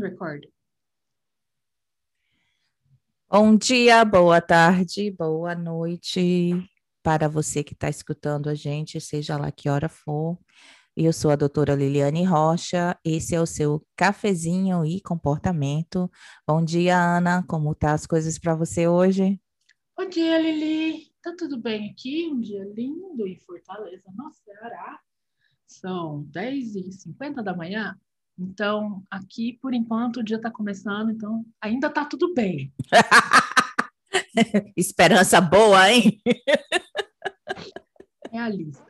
record. Bom dia, boa tarde, boa noite para você que está escutando a gente, seja lá que hora for. Eu sou a doutora Liliane Rocha, esse é o seu cafezinho e comportamento. Bom dia, Ana, como tá as coisas para você hoje? Bom dia, Lili. Tá tudo bem aqui? Um dia lindo em Fortaleza, no Ceará. São 10h50 da manhã. Então, aqui, por enquanto, o dia está começando, então ainda está tudo bem. Esperança boa, hein? Realista.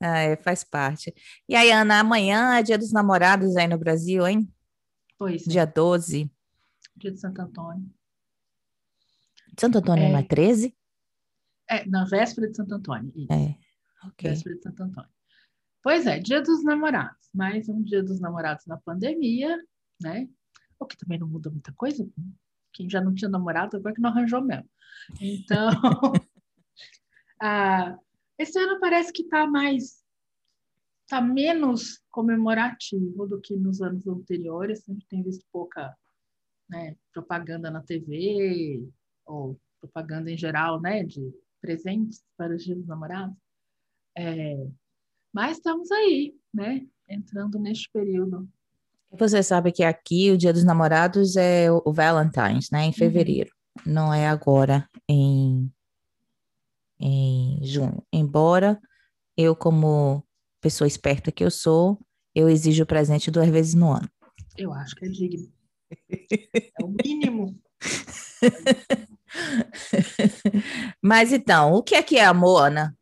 Ah, é, faz parte. E aí, Ana, amanhã é dia dos namorados aí no Brasil, hein? Pois é. Dia 12. Dia de Santo Antônio. Santo Antônio É. não é 13? É, na véspera de Santo Antônio. Isso, É, ok. véspera de Santo Antônio. Pois é, dia dos namorados. Mais um dia dos namorados na pandemia, né? O que também não muda muita coisa. Quem já não tinha namorado, agora que não arranjou mesmo. Então, ah, esse ano parece que está mais, está menos comemorativo do que nos anos anteriores. A gente tem visto pouca né, propaganda na TV, ou propaganda em geral, né, de presentes para os dias dos namorados. É, mas estamos aí, né, entrando neste período. Você sabe que aqui o Dia dos Namorados é o Valentine's, né? Em fevereiro. Não é agora em, em junho. Embora eu, como pessoa esperta que eu sou, eu exijo o presente duas vezes no ano. Eu acho que é digno. É o mínimo. Mas então, o que é que é amor, Ana?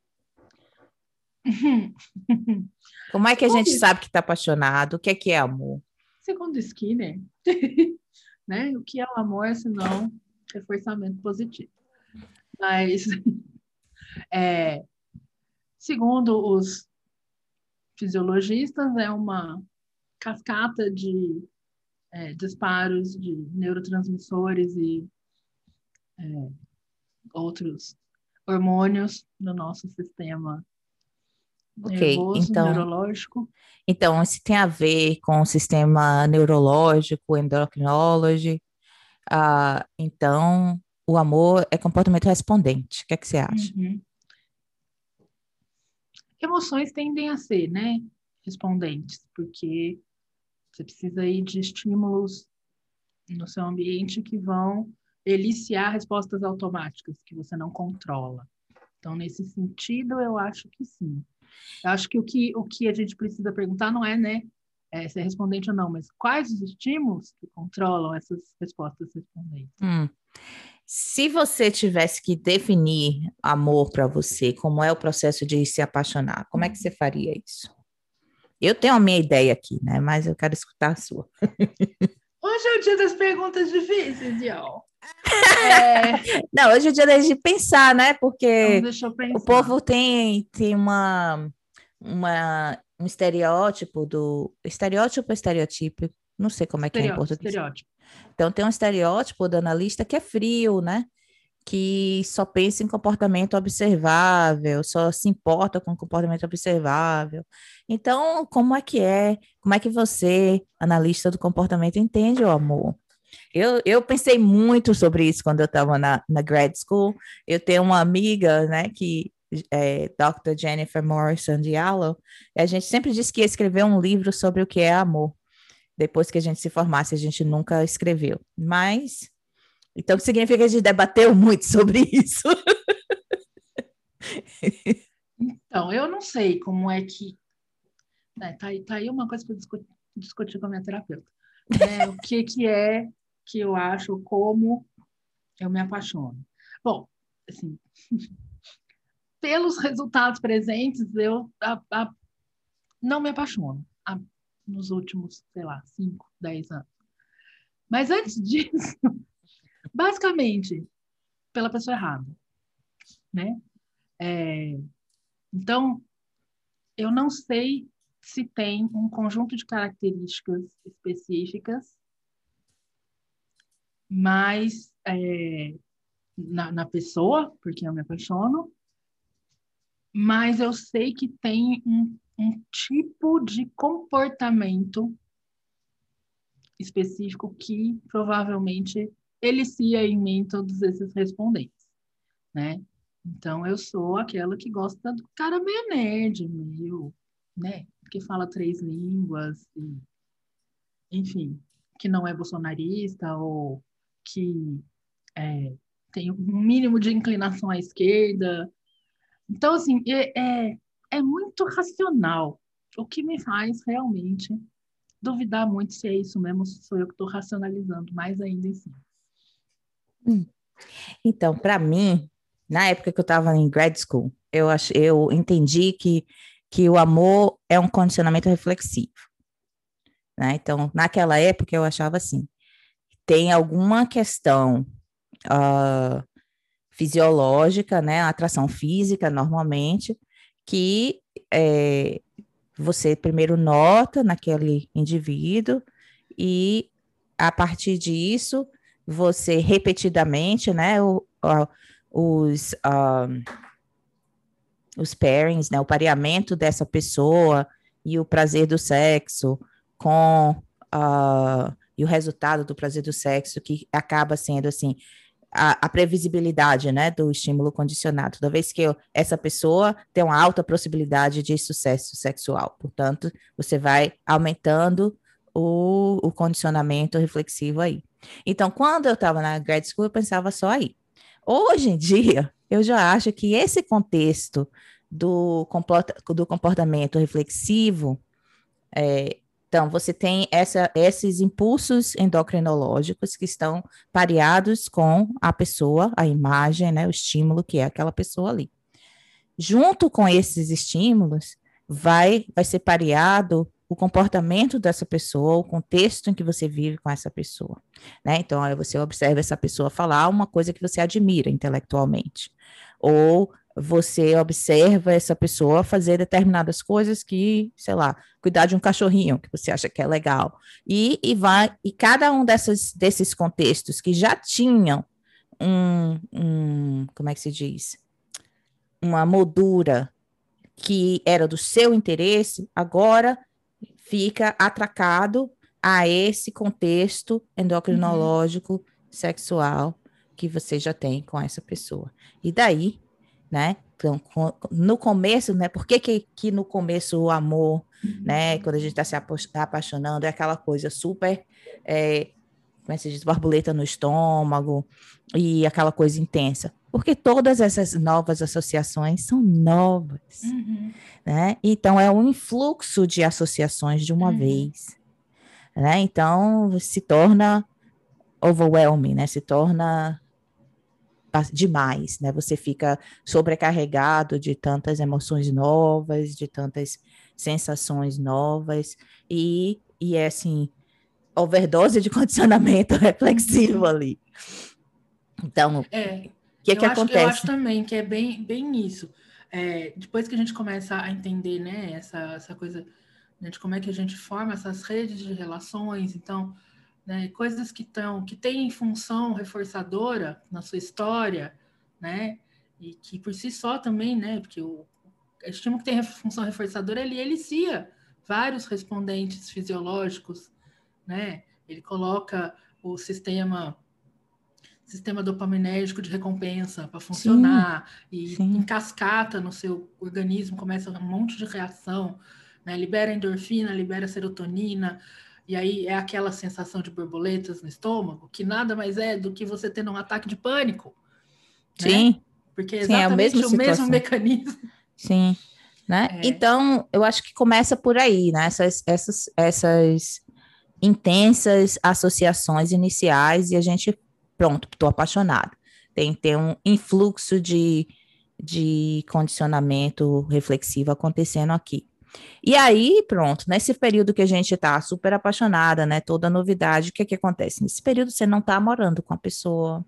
Como é que a gente sabe que está apaixonado? O que é que é amor? Segundo Skinner, né, o que é o amor se não reforçamento positivo? Mas, é, segundo os fisiologistas, é uma cascata de é, disparos de neurotransmissores e é, outros hormônios no nosso sistema Ok, nervoso, então- neurológico. Então, isso tem a ver com o sistema neurológico, endocrinology. Ah, então, o amor é comportamento respondente. O que é que você acha? Uhum. Emoções tendem a ser, né, respondentes, porque você precisa aí de estímulos no seu ambiente que vão eliciar respostas automáticas que você não controla. Então, nesse sentido, eu acho que sim. Eu acho que o que, o que a gente precisa perguntar não é, né, é, se é respondente ou não, mas quais os estímulos que controlam essas respostas respondentes. Hum. Se você tivesse que definir amor para você, como é o processo de se apaixonar, como é que você faria isso? Eu tenho a minha ideia aqui, né? Mas eu quero escutar a sua. Hoje é o dia das perguntas difíceis, Dion. É, Não, hoje é dia gente pensar, né? Porque então. O povo tem, tem uma, uma, um estereótipo do. Estereótipo ou estereotipo? Não sei como é que é em português. estereótipo. Então, tem um estereótipo do analista que é frio, né? Que só pensa em comportamento observável, só se importa com comportamento observável. Então, como é que é? Como é que você, analista do comportamento, entende o amor? Eu, eu pensei muito sobre isso quando eu estava na, na grad school. Eu tenho uma amiga, né, que é Dr. Jennifer Morrison Diallo, e a gente sempre disse que ia escrever um livro sobre o que é amor. Depois que a gente se formasse, a gente nunca escreveu. Mas, então significa que a gente debateu muito sobre isso. Então, eu não sei como é que. né, tá, aí- tá aí uma coisa para discutir, discutir com a minha terapeuta. né, o que, que é que eu acho, como eu me apaixono. Bom, assim, pelos resultados presentes, eu a- a- não me apaixono a- nos últimos, sei lá, 5, 10 anos. Mas antes disso, basicamente, pela pessoa errada, né? É, então, eu não sei se tem um conjunto de características específicas, mas é, na, na pessoa, porque eu me apaixono, mas eu sei que tem um, um tipo de comportamento específico que provavelmente elicia em mim todos esses respondentes, né? Então, eu sou aquela que gosta do cara meio nerd, meio, né? Que fala três línguas, e, enfim, que não é bolsonarista ou que é, tem um mínimo de inclinação à esquerda. Então, assim, é, é, é muito racional, o que me faz realmente duvidar muito se é isso mesmo, se sou eu que estou racionalizando mais ainda em cima. Hum. Então, para mim, na época que eu estava em grad school, eu, ach, eu entendi que, que o amor é um condicionamento reflexivo. Né? Então, naquela época, eu achava assim: tem alguma questão uh, fisiológica, né, atração física, normalmente, que é, você primeiro nota naquele indivíduo e a partir disso você repetidamente, né, o, os um, os pairings, né, o pareamento dessa pessoa e o prazer do sexo com uh, e o resultado do prazer do sexo que acaba sendo assim a, a, previsibilidade, né, do estímulo condicionado. Toda vez que eu, essa pessoa tem uma alta possibilidade de sucesso sexual, portanto, você vai aumentando o, o condicionamento reflexivo aí. Então, quando eu estava na grad school, eu pensava só aí. Hoje em dia, eu já acho que esse contexto do, comporta, do comportamento reflexivo é, então, você tem essa, esses impulsos endocrinológicos que estão pareados com a pessoa, a imagem, né, o estímulo que é aquela pessoa ali. Junto com esses estímulos, vai, vai ser pareado o comportamento dessa pessoa, o contexto em que você vive com essa pessoa. Né? Então, aí você observa essa pessoa falar uma coisa que você admira intelectualmente, ou você observa essa pessoa fazer determinadas coisas que, sei lá, cuidar de um cachorrinho que você acha que é legal. E, e vai, e cada um dessas, desses contextos que já tinham um, um, como é que se diz? Uma moldura que era do seu interesse, agora fica atracado a esse contexto endocrinológico uhum. sexual que você já tem com essa pessoa. E daí né? Então, no começo, né? Por que, que, que no começo o amor, né? Uhum. Quando a gente está se apaixonando, é aquela coisa super, é, como é que se diz, borboleta no estômago e aquela coisa intensa? Porque todas essas novas associações são novas, uhum. né? Então, é um influxo de associações de uma uhum. vez, né? Então, se torna overwhelming, né? Se torna demais, né? Você fica sobrecarregado de tantas emoções novas, de tantas sensações novas, e, e é assim, overdose de condicionamento reflexivo ali. Então, é, o que, que acho, acontece? Eu acho também que é bem, bem isso. É, depois que a gente começa a entender, né, essa, essa coisa né, de como é que a gente forma essas redes de relações, então né, coisas que estão que têm função reforçadora na sua história, né, e que por si só também, né, porque o estímulo que tem função reforçadora ele elicia vários respondentes fisiológicos, né, ele coloca o sistema sistema dopaminérgico de recompensa para funcionar sim, e sim. em cascata no seu organismo começa um monte de reação, né, libera endorfina, libera serotonina, e aí é aquela sensação de borboletas no estômago, que nada mais é do que você tendo um ataque de pânico. Né? Sim. Né? Porque é exatamente Sim, é o mesmo mecanismo. Sim. Né? É. Então, eu acho que começa por aí, né? Essas, essas, essas intensas associações iniciais e a gente, pronto, estou apaixonado. Tem que ter um influxo de, de condicionamento reflexivo acontecendo aqui. E aí, pronto, nesse período que a gente está super apaixonada, né? Toda novidade, o que, que acontece? Nesse período você não está morando com a pessoa,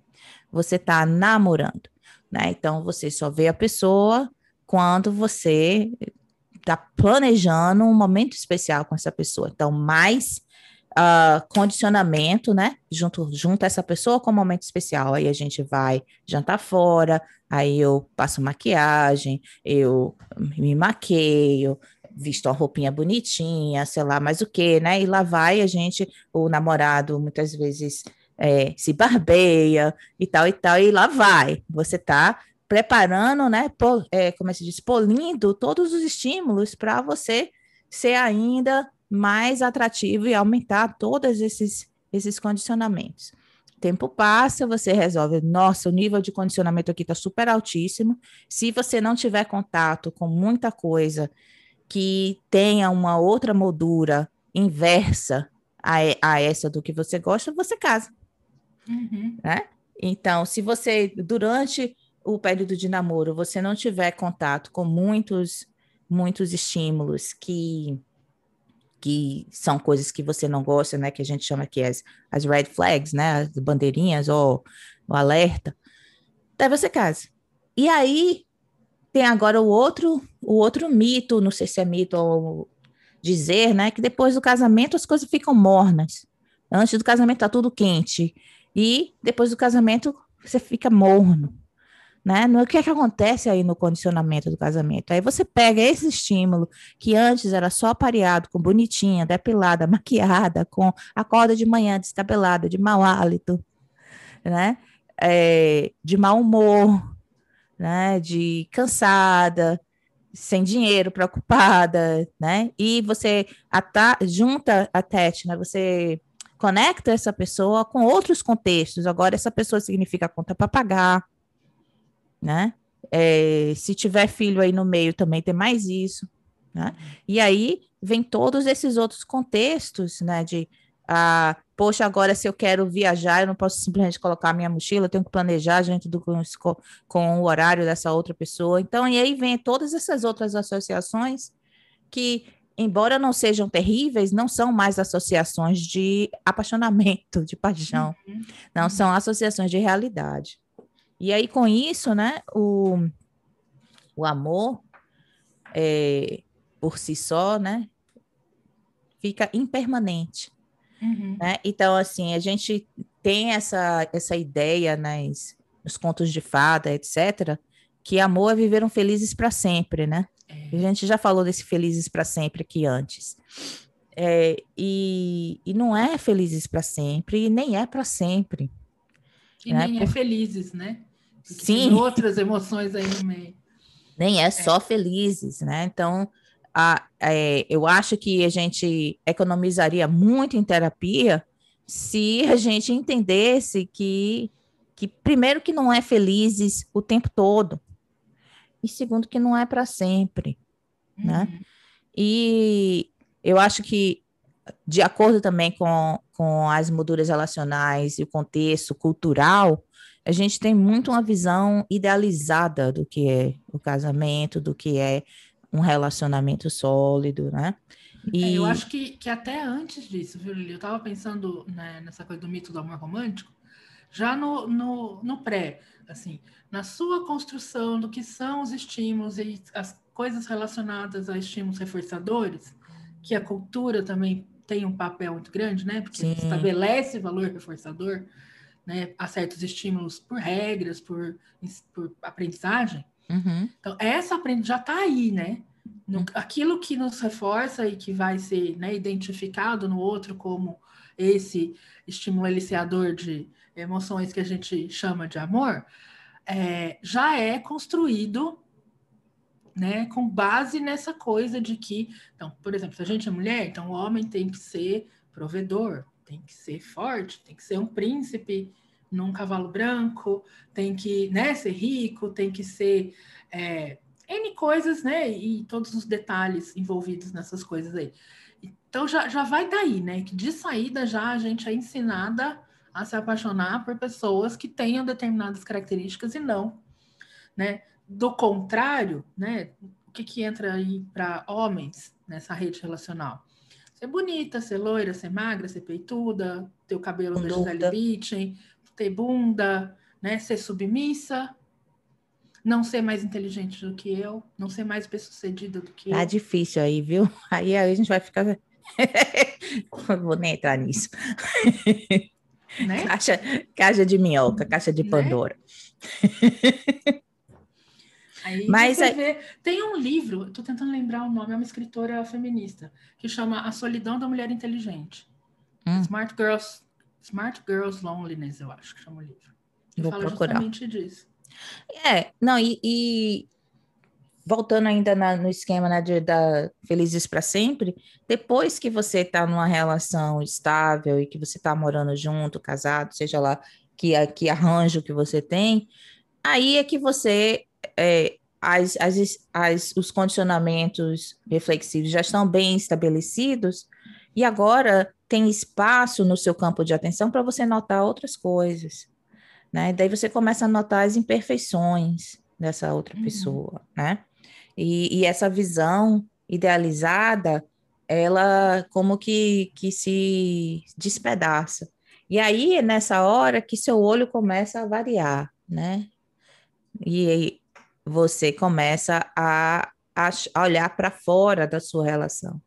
você está namorando, né? Então você só vê a pessoa quando você está planejando um momento especial com essa pessoa. Então, mais uh, condicionamento, né? Junto, junto essa pessoa com um momento especial. Aí a gente vai jantar fora, aí eu passo maquiagem, eu me maqueio, visto uma roupinha bonitinha, sei lá, mais o que, né? E lá vai a gente, o namorado muitas vezes é, se barbeia e tal e tal, e lá vai. Você tá preparando, né? Pol, é, como é que se diz? Polindo todos os estímulos para você ser ainda mais atrativo e aumentar todos esses, esses condicionamentos. Tempo passa, você resolve, nossa, o nível de condicionamento aqui está super altíssimo. Se você não tiver contato com muita coisa que tenha uma outra moldura inversa a, a essa do que você gosta, você casa. Uhum. Né? Então, se você, durante o período de namoro, você não tiver contato com muitos, muitos estímulos que que são coisas que você não gosta, né? Que a gente chama aqui as, as red flags, né? As bandeirinhas ou o alerta. Daí você casa. E aí tem agora o outro, o outro mito, não sei se é mito ou dizer, né? Que depois do casamento as coisas ficam mornas. Antes do casamento tá tudo quente. E depois do casamento você fica morno né? No que é que acontece aí no condicionamento do casamento? Aí você pega esse estímulo que antes era só pareado com bonitinha, depilada, maquiada, com a corda de manhã descabelada, de mau hálito, né? É, de mau humor, né? De cansada, sem dinheiro, preocupada, né? E você ata junta a Tete, né? Você conecta essa pessoa com outros contextos. Agora, essa pessoa significa conta para pagar, né? É, se tiver filho aí no meio também tem mais isso, né? E aí vem todos esses outros contextos, né? De ah, poxa, agora se eu quero viajar, eu não posso simplesmente colocar a minha mochila, eu tenho que planejar junto do, com, com o horário dessa outra pessoa. Então, e aí vem todas essas outras associações que, embora não sejam terríveis, não são mais associações de apaixonamento, de paixão, uhum. não são associações de realidade. E aí, com isso, né, o, o amor, é, por si só, né, fica impermanente. Uhum. Né? Então, assim, a gente tem essa, essa ideia nas, nos contos de fada, etc., que amor é viveram felizes para sempre, né? É. A gente já falou desse felizes para sempre aqui antes. É, e, e não é felizes para sempre, e nem é para sempre. E né? nem é felizes, né? Porque Sim. Tem outras emoções aí no meio. Nem é, é. só felizes, né? Então, a, é, eu acho que a gente economizaria muito em terapia se a gente entendesse que, que primeiro, que não é felizes o tempo todo, e segundo, que não é para sempre, né? uhum. né? E eu acho que, de acordo também com, com as molduras relacionais e o contexto cultural, a gente tem muito uma visão idealizada do que é o casamento, do que é um relacionamento sólido, né? E... É, eu acho que, que até antes disso, viu, Lili? Eu estava pensando né, nessa coisa do mito do amor romântico, já no, no, no pré, assim, na sua construção do que são os estímulos e as coisas relacionadas a estímulos reforçadores, que a cultura também tem um papel muito grande, né? Porque Sim. estabelece valor reforçador né, a certos estímulos por regras, por, por aprendizagem. Uhum. Então, essa aprendizagem já está aí, né? No, aquilo que nos reforça e que vai ser né, identificado no outro como esse estímulo eliciador de emoções que a gente chama de amor, é, já é construído né, com base nessa coisa de que, então, por exemplo, se a gente é mulher, então o homem tem que ser provedor, tem que ser forte, tem que ser um príncipe num cavalo branco, tem que né, ser rico, tem que ser é, N coisas, né? E todos os detalhes envolvidos nessas coisas aí. Então já, já vai daí, né? Que de saída já a gente é ensinada a se apaixonar por pessoas que tenham determinadas características e não, né? Do contrário, né? O que, que entra aí para homens nessa rede relacional? Ser bonita, ser loira, ser magra, ser peituda, ter o cabelo da Gisele Bündchen, ter bunda, né? Ser submissa, não ser mais inteligente do que eu, não ser mais bem-sucedida do que tá eu. Tá difícil aí, viu? Aí, aí a gente vai ficar. Vou nem entrar nisso. Né? Caixa, caixa de minhoca, caixa de né? Pandora. Né? Aí Mas você é- vê, tem um livro, estou tentando lembrar o nome, é uma escritora feminista, que chama A Solidão da Mulher Inteligente. Hum. Smart Girls, Smart Girls Loneliness, eu acho que chama o livro. Vou fala procurar. justamente disso. É, não, e, e voltando ainda na- no esquema né, de, da Felizes para Sempre, depois que você está numa relação estável e que você está morando junto, casado, seja lá que, que arranjo que você tem, aí é que você, é, as, as, as, os condicionamentos reflexivos já estão bem estabelecidos e agora tem espaço no seu campo de atenção para você notar outras coisas né? Daí você começa a notar as imperfeições dessa outra Uhum. pessoa, né? E, e essa visão idealizada, ela como que, que se despedaça. E aí é nessa hora que seu olho começa a variar, né? E aí você começa a, a olhar para fora da sua relação.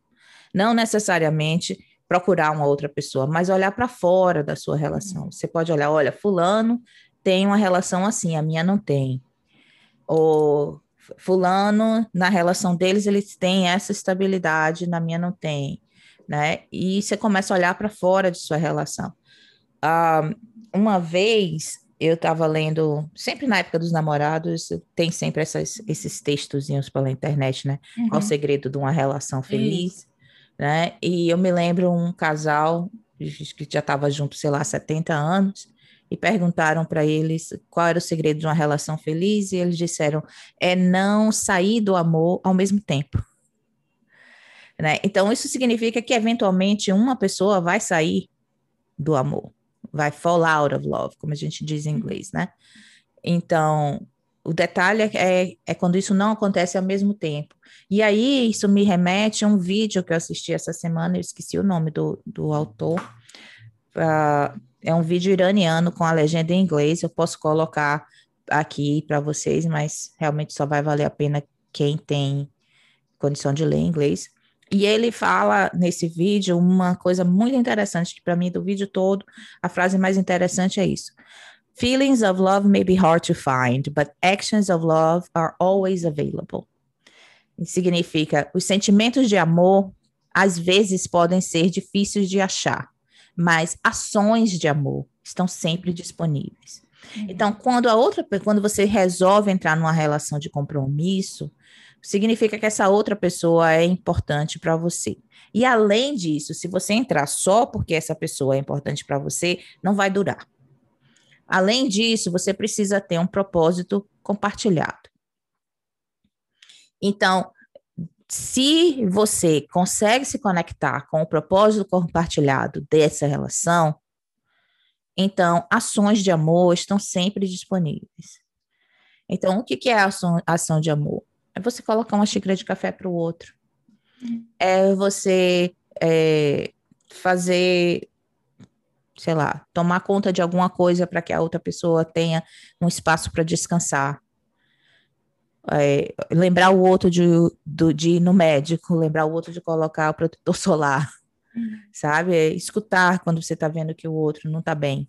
Não necessariamente procurar uma outra pessoa, mas olhar para fora da sua relação. Você pode olhar, olha, fulano tem uma relação assim, a minha não tem. Ou fulano, na relação deles, eles têm essa estabilidade, na minha não tem, né? E você começa a olhar para fora de sua relação. Ah, uma vez eu estava lendo, sempre na época dos namorados, tem sempre essas, esses textozinhos pela internet, né? Qual o Uhum. segredo de uma relação feliz, né? E eu me lembro um casal que já estava junto, sei lá, 70 anos, e perguntaram para eles qual era o segredo de uma relação feliz, e eles disseram: é não sair do amor ao mesmo tempo. Né? Então, isso significa que, eventualmente, uma pessoa vai sair do amor, vai fall out of love, como a gente diz em inglês, né? Então, o detalhe é, é quando isso não acontece ao mesmo tempo. E aí, isso me remete a um vídeo que eu assisti essa semana, eu esqueci o nome do, do autor. Ah, é um vídeo iraniano com a legenda em inglês, eu posso colocar aqui para vocês, mas realmente só vai valer a pena quem tem condição de ler inglês. E ele fala nesse vídeo uma coisa muito interessante, para mim, do vídeo todo, a frase mais interessante é isso. Feelings of love may be hard to find, but actions of love are always available. Significa, os sentimentos de amor às vezes podem ser difíceis de achar, mas ações de amor estão sempre disponíveis. Então, quando a outra, quando você resolve entrar numa relação de compromisso, significa que essa outra pessoa é importante para você. E além disso, se você entrar só porque essa pessoa é importante para você, não vai durar. Além disso, você precisa ter um propósito compartilhado. Então, se você consegue se conectar com o propósito compartilhado dessa relação, então ações de amor estão sempre disponíveis. Então, o que é a ação, ação de amor? É você colocar uma xícara de café para o outro. É você é, fazer, sei lá, tomar conta de alguma coisa para que a outra pessoa tenha um espaço para descansar. É, lembrar o outro de, do, de ir no médico, lembrar o outro de colocar o protetor solar, sabe? É escutar quando você está vendo que o outro não está bem.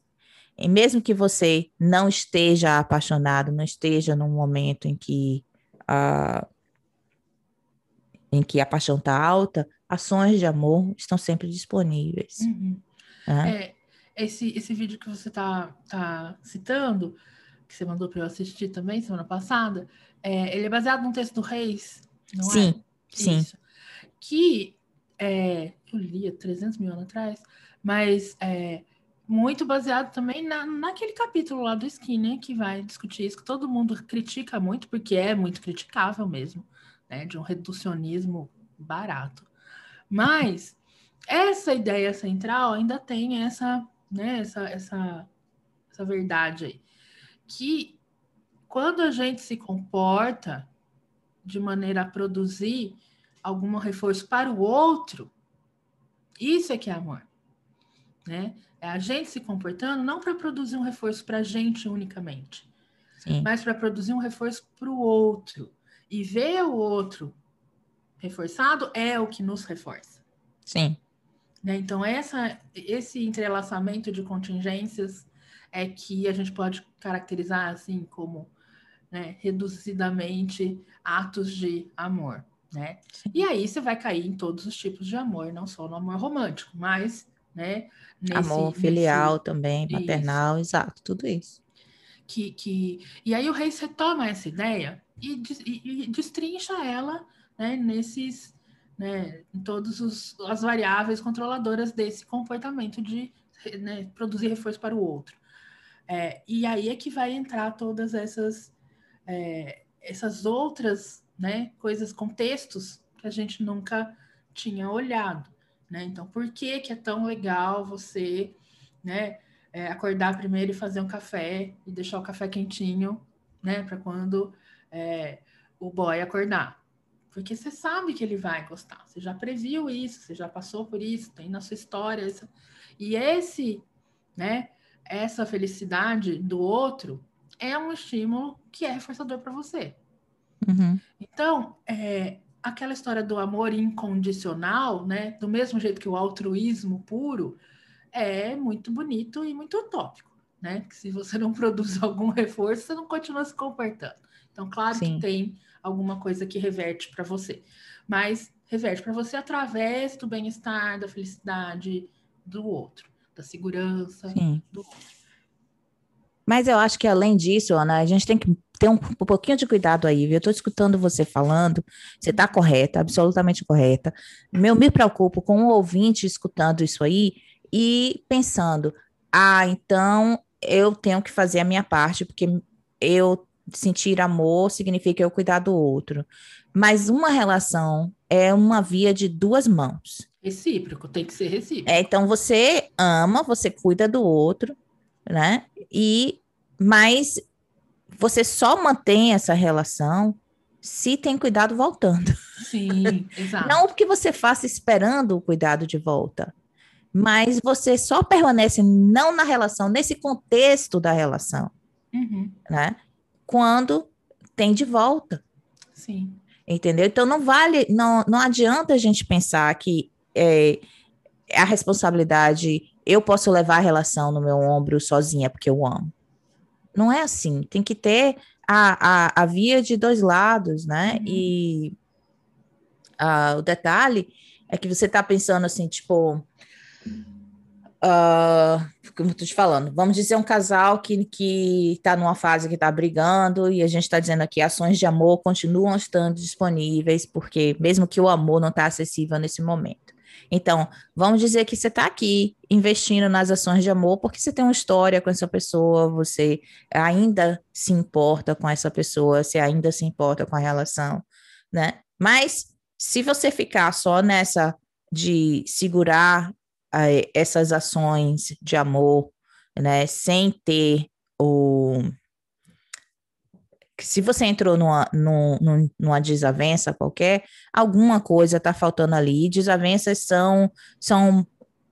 E mesmo que você não esteja apaixonado, não esteja num momento em que a, em que a paixão está alta, ações de amor estão sempre disponíveis. Uhum. né? É, esse, esse vídeo que você está tá citando, que você mandou para eu assistir também semana passada, é, ele é baseado num texto do Reis, não é? Sim, sim. Que é, eu li há 300 mil anos atrás, mas é muito baseado também na, naquele capítulo lá do Skinner, que vai discutir isso, que todo mundo critica muito, porque é muito criticável mesmo, né? De um reducionismo barato. Mas essa ideia central ainda tem essa, né, essa, essa, essa verdade aí. Que quando a gente se comporta de maneira a produzir algum reforço para o outro, isso é que é amor. Né? É a gente se comportando não para produzir um reforço para a gente unicamente, Sim. mas para produzir um reforço para o outro. E ver o outro reforçado é o que nos reforça. Sim. Né? Então, essa, esse entrelaçamento de contingências é que a gente pode caracterizar assim como né, reduzidamente atos de amor, né? E aí você vai cair em todos os tipos de amor, não só no amor romântico, mas, né, nesse, amor filial nesse... também, paternal, isso. exato, tudo isso. Que, que e aí o rei retoma essa ideia e, e, e destrincha ela, né, nesses, né, em todas as variáveis controladoras desse comportamento de né, produzir reforço para o outro. É, e aí é que vai entrar todas essas é, essas outras né, coisas, contextos que a gente nunca tinha olhado. Né? Então, por que, que é tão legal você né, é, acordar primeiro e fazer um café e deixar o café quentinho né, para quando é, o boy acordar? Porque você sabe que ele vai gostar, você já previu isso, você já passou por isso, tem na sua história. Isso. E esse, né, essa felicidade do outro é um estímulo que é reforçador para você. Uhum. Então, é, aquela história do amor incondicional, né? Do mesmo jeito que o altruísmo puro, é muito bonito e muito utópico, né? Que se você não produz algum reforço, você não continua se comportando. Então, claro Sim. que tem alguma coisa que reverte para você, mas reverte para você através do bem-estar, da felicidade do outro, da segurança Sim. do outro. Mas eu acho que além disso, Ana, a gente tem que ter um, um pouquinho de cuidado aí, viu? Eu estou escutando você falando, você está correta, absolutamente correta. Eu me preocupo com o ouvinte escutando isso aí e pensando, ah, então eu tenho que fazer a minha parte, porque eu sentir amor significa eu cuidar do outro. Mas uma relação é uma via de duas mãos. Recíproco, tem que ser recíproco. É, então você ama, você cuida do outro, né? E mas você só mantém essa relação se tem cuidado voltando. Sim, exato. Não que você faça esperando o cuidado de volta, mas você só permanece não na relação, nesse contexto da relação, uhum. né? Quando tem de volta. Sim. Entendeu? Então não vale, não, não adianta a gente pensar que é, a responsabilidade eu posso levar a relação no meu ombro sozinha porque eu amo. Não é assim. Tem que ter a, a, a via de dois lados, né? Uhum. E uh, o detalhe é que você está pensando assim, tipo. Uh, como eu te falando, vamos dizer um casal que, que tá numa fase que está brigando e a gente está dizendo aqui ações de amor continuam estando disponíveis, porque mesmo que o amor não está acessível nesse momento. Então, vamos dizer que você está aqui investindo nas ações de amor porque você tem uma história com essa pessoa, você ainda se importa com essa pessoa, você ainda se importa com a relação, né? Mas se você ficar só nessa de segurar essas ações de amor, né, sem ter o se você entrou numa, numa, numa desavença qualquer, alguma coisa está faltando ali. Desavenças são, são,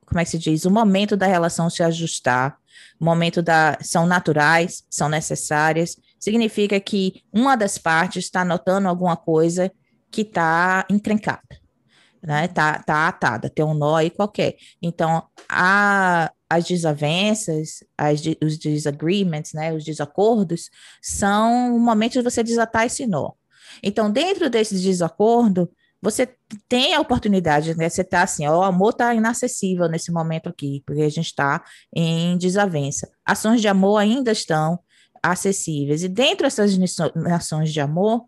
como é que se diz? O momento da relação se ajustar, o momento da. são naturais, são necessárias. Significa que uma das partes está notando alguma coisa que está encrencada, né? Tá, tá atada, tem um nó aí qualquer. Então, a, as desavenças, as, os disagreements, né, os desacordos, são o momento de você desatar esse nó. Então, dentro desse desacordo, você tem a oportunidade, né? Você está assim, ó, o amor está inacessível nesse momento aqui, porque a gente está em desavença. Ações de amor ainda estão acessíveis. E dentro dessas ações de amor,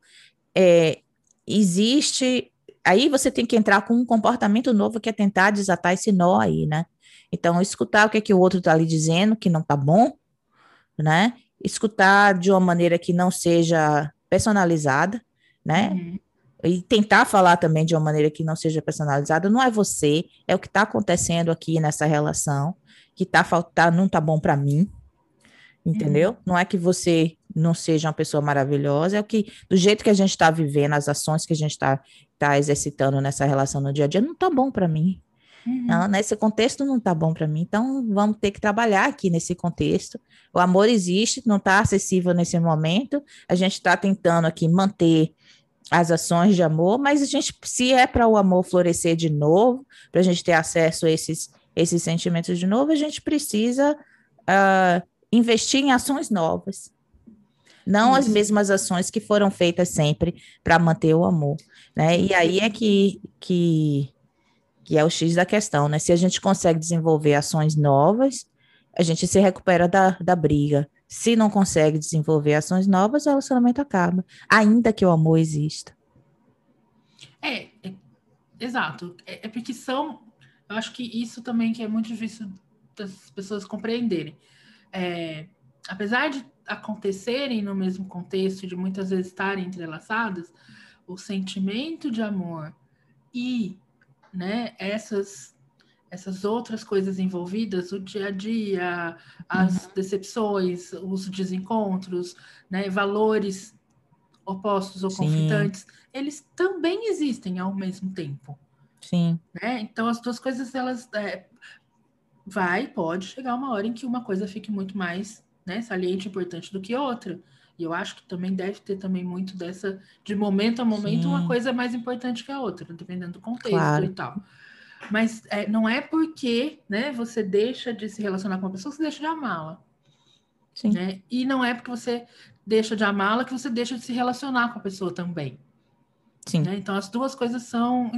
é, existe. Aí você tem que entrar com um comportamento novo que é tentar desatar esse nó aí, né? Então, escutar o que é que o outro está ali dizendo, que não está bom, né? Escutar de uma maneira que não seja personalizada, né? Uhum. E tentar falar também de uma maneira que não seja personalizada. Não é você, é o que está acontecendo aqui nessa relação, que tá faltar, não tá bom para mim, entendeu? Uhum. Não é que você não seja uma pessoa maravilhosa, é o que, do jeito que a gente está vivendo, as ações que a gente está tá exercitando nessa relação no dia a dia, não tá bom para mim, Uhum. Não, nesse contexto não está bom para mim, então vamos ter que trabalhar aqui nesse contexto. O amor existe, não está acessível nesse momento. A gente está tentando aqui manter as ações de amor, mas a gente, se é para o amor florescer de novo, para a gente ter acesso a esses, esses sentimentos de novo, a gente precisa uh, investir em ações novas. Não as Isso. mesmas ações que foram feitas sempre para manter o amor, né? E aí é que, que, que é o X da questão, né? Se a gente consegue desenvolver ações novas, a gente se recupera da, da briga. Se não consegue desenvolver ações novas, o relacionamento acaba, ainda que o amor exista. É, é- exato. É, é porque são. Eu acho que isso também que é muito difícil das pessoas compreenderem. É, apesar de acontecerem no mesmo contexto, de muitas vezes estarem entrelaçadas, o sentimento de amor e né, essas, essas outras coisas envolvidas, o dia a dia, as decepções, os desencontros, né, valores opostos ou Sim. conflitantes, eles também existem ao mesmo tempo. Sim, Né? Então as duas coisas elas é, vai pode chegar uma hora em que uma coisa fique muito mais né, saliente e importante do que outra. E eu acho que também deve ter também muito dessa de momento a momento uma Sim. coisa é mais importante que a outra, dependendo do contexto Claro. e tal. Mas é, não é porque né, você deixa de se relacionar com uma pessoa que você deixa de amá-la. sim, Né? E não é porque você deixa de amá-la que você deixa de se relacionar com a pessoa também. sim. né? Então, as duas coisas são,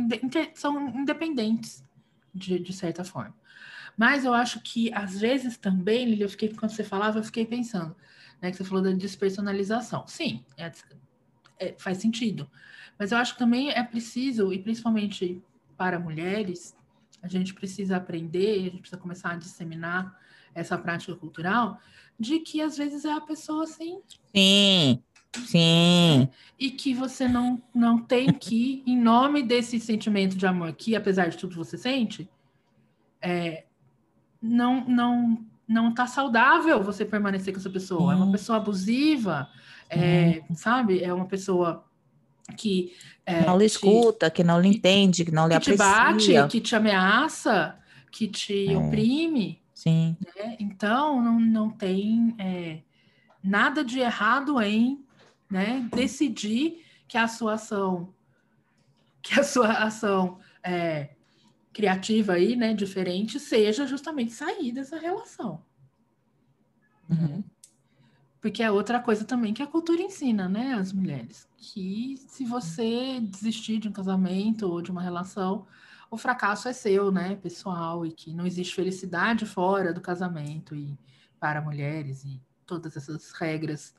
são independentes, de, de certa forma. Mas eu acho que, às vezes, também, Lili, eu fiquei, quando você falava, eu fiquei pensando, né? Que você falou da despersonalização. Sim, é- é- faz sentido. Mas eu acho que também é preciso, e principalmente para mulheres, a gente precisa aprender, a gente precisa começar a disseminar essa prática cultural, de que às vezes é a pessoa assim, Sim, sim, e que você não, não tem que, em nome desse sentimento de amor que, apesar de tudo, você sente, é, não, não, não tá saudável você permanecer com essa pessoa. É uma pessoa abusiva, é, sabe? É uma pessoa que é, não lhe te- escuta, que não lhe que- entende, que não lhe que te aprecia. bate, que te ameaça, que te É. oprime. Sim, né? Então, não, não tem é, nada de errado em né, decidir que a sua ação, que a sua ação é, criativa aí, né, diferente, seja justamente sair dessa relação. Uhum. Porque é outra coisa também que a cultura ensina, né, as mulheres, que se você desistir de um casamento ou de uma relação, o fracasso é seu, né, pessoal, e que não existe felicidade fora do casamento e para mulheres e todas essas regras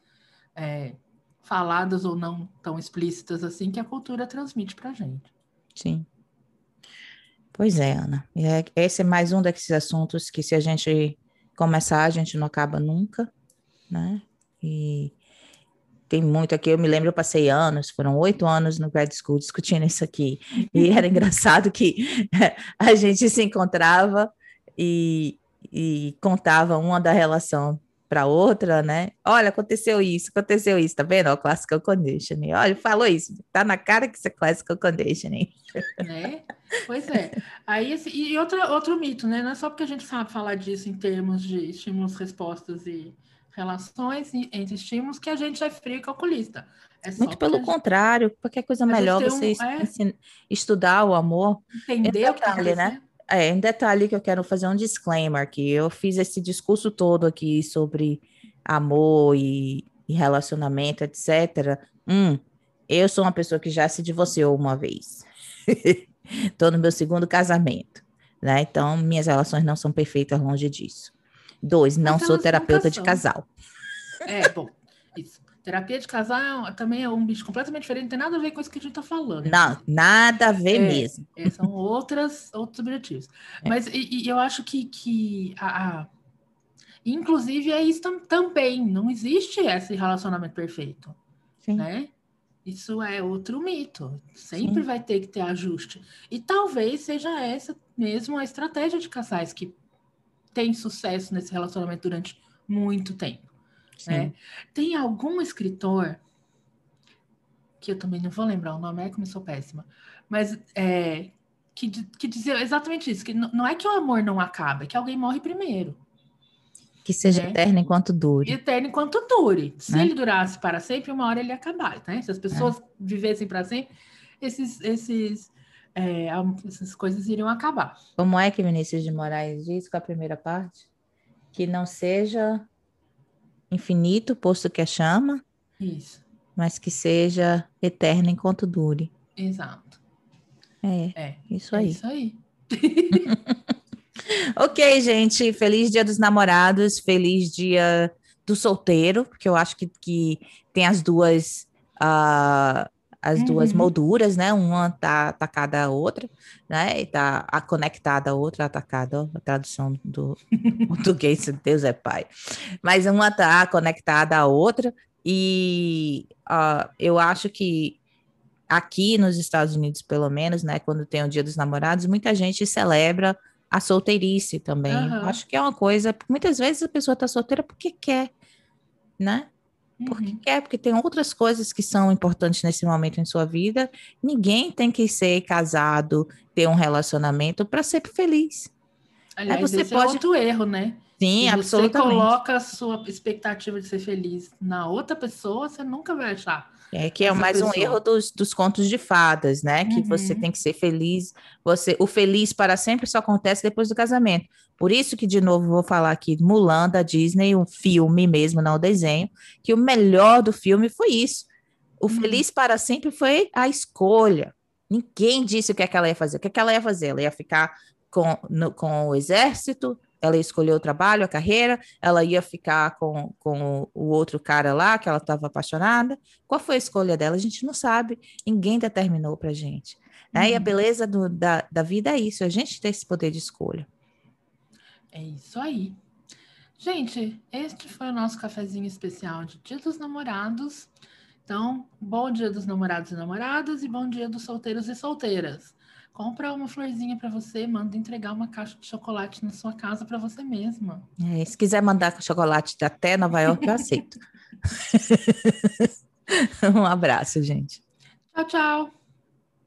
é, faladas ou não tão explícitas assim que a cultura transmite para gente. sim. Pois é, Ana. É- esse é mais um desses assuntos que, se a gente começar, a gente não acaba nunca, né? E tem muito aqui. Eu me lembro, eu passei anos, foram oito anos no grad school discutindo isso aqui. E era engraçado que a gente se encontrava e, e contava uma da relação para outra, né? Olha, aconteceu isso, aconteceu isso, tá vendo? Ó, classical conditioning. Olha, falou isso, tá na cara que isso é classical conditioning. né? Pois é. Aí, assim, e outra, outro mito, né? Não é só porque a gente sabe falar disso em termos de estímulos, respostas e relações entre estímulos que a gente é frio e calculista. É Muito pelo porque gente contrário, qualquer coisa Às vezes melhor você um- é. estudar o amor. entender o que tá né? É, um detalhe que eu quero fazer um disclaimer aqui. Eu fiz esse discurso todo aqui sobre amor e, e relacionamento, etc. Hum, eu sou uma pessoa que já se divorciou uma vez. Estou no meu segundo casamento, né? Então, minhas relações não são perfeitas longe disso. Dois, não sou terapeuta de casal. É, bom, isso. Terapia de casal também é um bicho completamente diferente, não tem nada a ver com isso que a gente tá falando. Não, nada a ver É. mesmo. É, são outras, outros objetivos. É. Mas e, e eu acho que, que a, a- inclusive é isso tam- também. Não existe esse relacionamento perfeito, Sim. né? Isso é outro mito. Sempre Sim. vai ter que ter ajuste. E talvez seja essa mesmo a estratégia de casais que tem sucesso nesse relacionamento durante muito tempo. Né? Tem algum escritor que eu também não vou lembrar o nome, é como eu sou péssima, mas é, que, que dizia exatamente isso, que não é que o amor não acaba, é que alguém morre primeiro. Que seja né? eterno enquanto dure. Eterno enquanto dure. Se Né? ele durasse para sempre, uma hora ele ia acabar, né? Se as pessoas vivessem para sempre, esses, esses, é, essas coisas iriam acabar. Como é que Vinícius de Moraes diz com a primeira parte? Que não seja infinito, posto que é chama, Isso. Mas que seja eterna enquanto dure. Exato. É, É. isso É aí. isso aí. Ok, gente. Feliz Dia dos Namorados, feliz Dia do Solteiro, porque eu acho que, que tem as duas. ah, as duas Uhum. molduras, né? Uma tá atacada à outra, né? E tá a- conectada à outra, atacada, a tradução do português, Deus é pai. Mas uma tá conectada à outra, e ah, eu acho que aqui nos Estados Unidos, pelo menos, né? Quando tem o Dia dos Namorados, muita gente celebra a solteirice também. Aham. Acho que é uma coisa, muitas vezes a pessoa tá solteira porque quer, né? Porque Uhum. quer, porque tem outras coisas que são importantes nesse momento em sua vida. Ninguém tem que ser casado, ter um relacionamento para ser feliz. Aliás, você esse pode- é outro erro, né? Sim, Se você absolutamente. coloca a sua expectativa de ser feliz na outra pessoa, você nunca vai achar. É que é essa mais um pessoa. erro dos, dos contos de fadas, né? Que você Uhum. tem que ser feliz. Você, o feliz para sempre só acontece depois do casamento. Por isso que, de novo, vou falar aqui Mulan da Disney, um filme mesmo, não o desenho, que o melhor do filme foi isso. O Uhum. feliz para sempre foi a escolha. Ninguém disse o que, é que ela ia fazer. O que, é que ela ia fazer? Ela ia ficar com, no- com o exército, ela ia escolher o trabalho, a carreira, ela ia ficar com, com o outro cara lá, que ela estava apaixonada. Qual foi a escolha dela? A gente não sabe, ninguém determinou para gente. né? E a Uhum. beleza do- da, da vida é isso, a gente ter esse poder de escolha. É isso aí. Gente, este foi o nosso cafezinho especial de Dia dos Namorados. Então, bom dia dos namorados e namoradas e bom dia dos solteiros e solteiras. Compra uma florzinha para você, manda entregar uma caixa de chocolate na sua casa para você mesma. É, se quiser mandar chocolate até Nova York, eu aceito. um abraço, gente. Tchau, tchau.